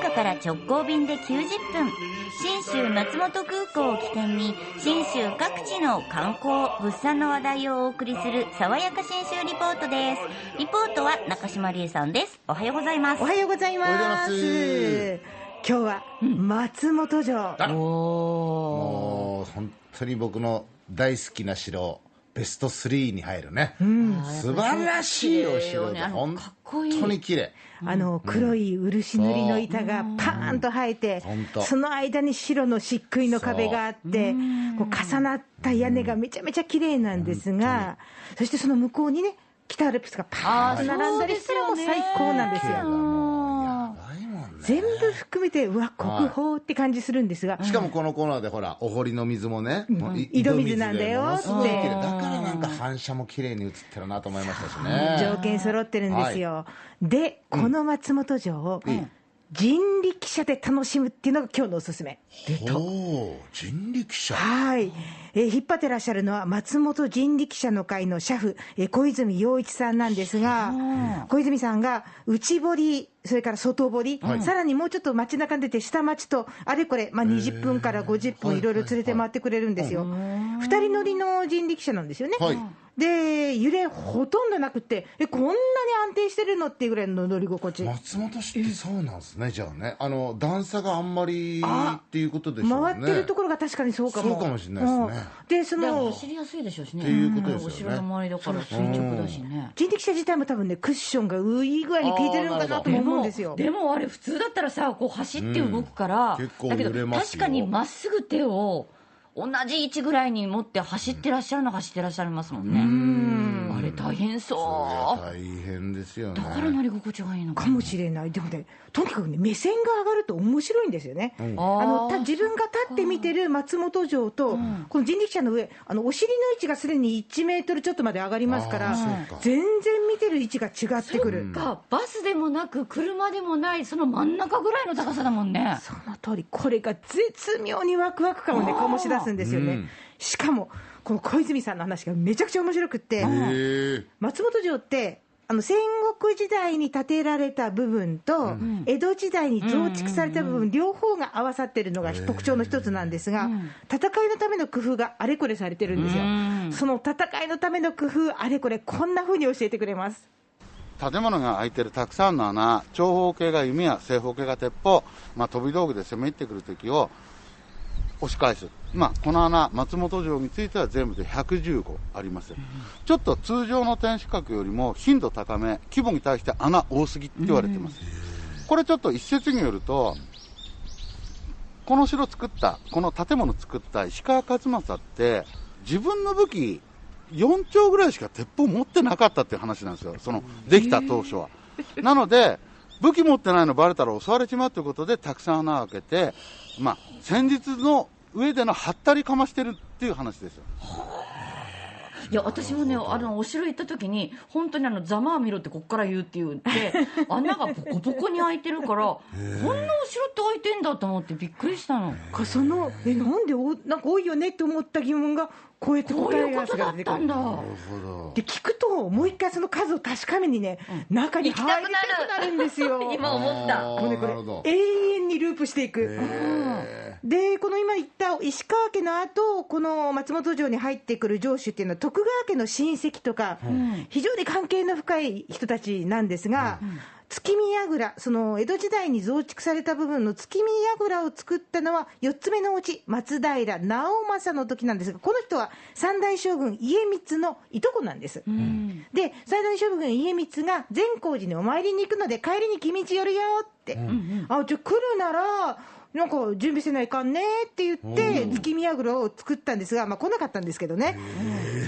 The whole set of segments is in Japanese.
岡から直行便で90分。信州松本空港を起点に信州各地の観光物産の話題をお送りする爽やか信州リポートです。リポートは中島理恵さんです。おはようございます。おはようございます。おはようございます。今日は松本城。もう本当に僕の大好きな城ベスト3に入るね、素晴らしいお城で本当に綺麗。あの黒い漆塗りの板がパーンと生えてその間に白の漆喰の壁があって、こう重なった屋根がめちゃめちゃ綺麗なんですが、そしてその向こうにね、北アルプスがパーンと並んだりしたらもう最高なんですよ。全部含めて、うわ、国宝って感じするんですが、しかもこのコーナーでほらお堀の水もね、もうい井戸水なんだよって。だからなんか反射も綺麗に映ってるなと思いましたしね。条件揃ってるんですよ。で、この松本城を人力車で楽しむっていうのが今日のおすすめ。ほう人力車。はい、えー引っ張ってらっしゃるのは松本人力車の会の車夫、えー小泉洋一さんなんですが、小泉さんが内堀、それから外堀、さらにもうちょっと街中に出て下町と、あれこれ、まあ、20分から50分いろいろ連れて回ってくれるんですよ。二人乗りの人力車なんですよね。はいで、揺れほとんどなくって、え、こんなに安定してるのっていうぐらいの乗り心地。松本市ってそうなんですねじゃあねあの段差があんまりっていうことでしょうね回ってるところが確かにそうかも。そうかもしれないですねうんで、その、走りやすいでしょうしね。っていうことですよねお城の周りだから垂直だしね。人力車自体も多分ね、クッションがいい具合に効いてるのかなとも思うんですよ。でもあれ普通だったらさこう走って動くから、うん結構だけど揺れますよ確かにまっすぐ手を同じ位置ぐらいに持って走ってらっしゃるのは走ってらっしゃいますもんね、あれ大変そう。大変ですよね。だから乗り心地がいいのかかもしれない、でもね、とにかくね、目線が上がると面白いんですよね、ああの自分が立って見てる松本城と、この人力車の上、あのお尻の位置がすでに1メートルちょっとまで上がりますからか、全然見てる位置が違ってくる。かバスでもなく車でもないその真ん中ぐらいの高さだもんね。その通り、これが絶妙にワクワク感をね、醸し出すんですよね。しかも、この小泉さんの話がめちゃくちゃ面白くって、松本城って、あの戦国時代に建てられた部分と、江戸時代に増築された部分、両方が合わさってるのが特徴の一つなんですが、戦いのための工夫があれこれされてるんですよ。その戦いのための工夫、あれこれ、こんな風に教えてくれます。建物が開いてるたくさんの穴、長方形が弓矢、正方形が鉄砲、まあ、飛び道具で攻め入ってくる敵を押し返す。まあ、この穴、松本城については全部で115あります。ちょっと通常の天守閣よりも頻度高め、規模に対して穴多すぎって言われてます。これちょっと一説によると、この城作った、この建物作った石川勝正って、自分の武器4丁ぐらいしか鉄砲持ってなかったっていう話なんですよ、そのできた当初は。なので、武器持ってないのバレたら襲われちまうということで、たくさん穴を開けて、まあ、戦術の上でのはったりかましてるっていう話ですよ。いや私もねあのお城行った時に本当にあのざまあ見ろってこっから言うって言って 穴がポコポコに開いてるからこんなお城って開いてんだと思ってびっくりしたのかそのえなんでおなんか多いよねって思った疑問がこうやって答えがいうことだったんだで聞くともう一回その数を確かめにね、中に入りたくなる。んですよ今思った。もうねこれ永遠にループしていく。でこの今言った石川家の後この松本城に入ってくる城主っていうのは徳川家の親戚とか、非常に関係の深い人たちなんですが、月見櫓、その江戸時代に増築された部分の月見櫓を作ったのは、4つ目のうち、松平直政の時なんですが、この人は三代将軍家光のいとこなんです。で、三代将軍家光が善光寺にお参りに行くので、帰りに君道寄るよって、あじゃあ来るなら、なんか準備せないかんねって言って、月見櫓を作ったんですが、まあ来なかったんですけどね。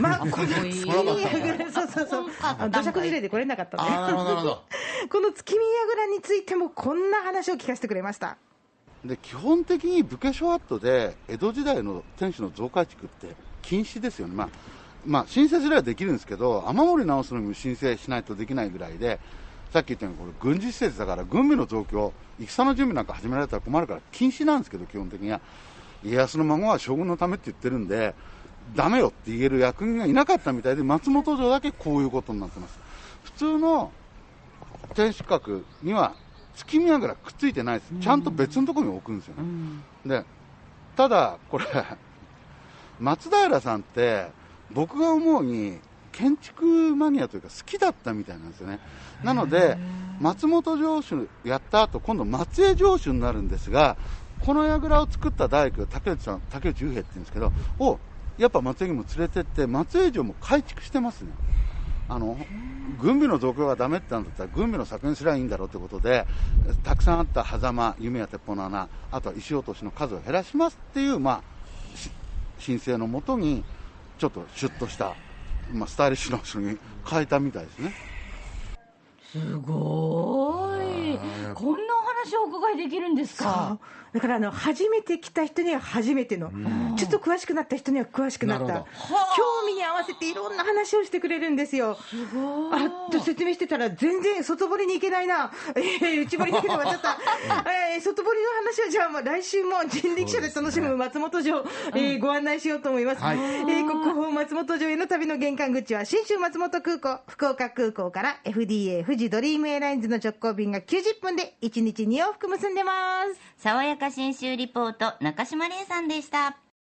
まあ、この月見櫓、そうそうそう、あの土砂崩れで来れなかったね。ああなるほどなるほど この月見櫓についてもこんな話を聞かせてくれました。で基本的に武家諸法度で江戸時代の天守の増改築って禁止ですよね、まあまあ、申請すればできるんですけど、雨漏り直すのにも申請しないとできないぐらいで、さっき言ったように、これ、軍事施設だから、軍備の増強、戦の準備なんか始められたら困るから、禁止なんですけど、基本的には。家康の孫は将軍のためって言ってるんで、ダメよって言える役人がいなかったみたいで、松本城だけこういうことになってます。普通の天守閣には月見櫓くっついてないです、ちゃんと別のところに置くんですよね。でただ、これ、松平さんって、僕が思うに、建築マニアというか、好きだったみたいなんですよね。なので、松本城主やった後、今度、松江城主になるんですが、この櫓を作った大工、竹内さん、竹内雄平って言うんですけど、をやっぱ松江にも連れてって、松江城も改築してますね。あの軍備の増強がダメってなんだったら軍備の削減すればいいんだろうということでたくさんあった狭間、弓や鉄砲の穴あとは石落としの数を減らしますっていう、まあ、し申請のもとにちょっとシュッとした、まあ、スタイリッシュな人に変えたみたいですね。すごいこんなお話をお伺いできるんですか？だからあの初めて来た人には初めての、ちょっと詳しくなった人には詳しくなった。興味に合わせていろんな話をしてくれるんですよ。あっと説明してたら全然外堀に行けないな、えー、内堀だけで終わっちゃった、えー、外堀の話はじゃあまあ来週も人力車で楽しむ松本城、えーご案内しようと思います、はい。えー国宝松本城への旅の玄関口は信州松本空港福岡空港から FDA 富士ドリームエアラインズの直行便が90分で1日2往復結んでます。爽やか新州リポート中島玲さんでした。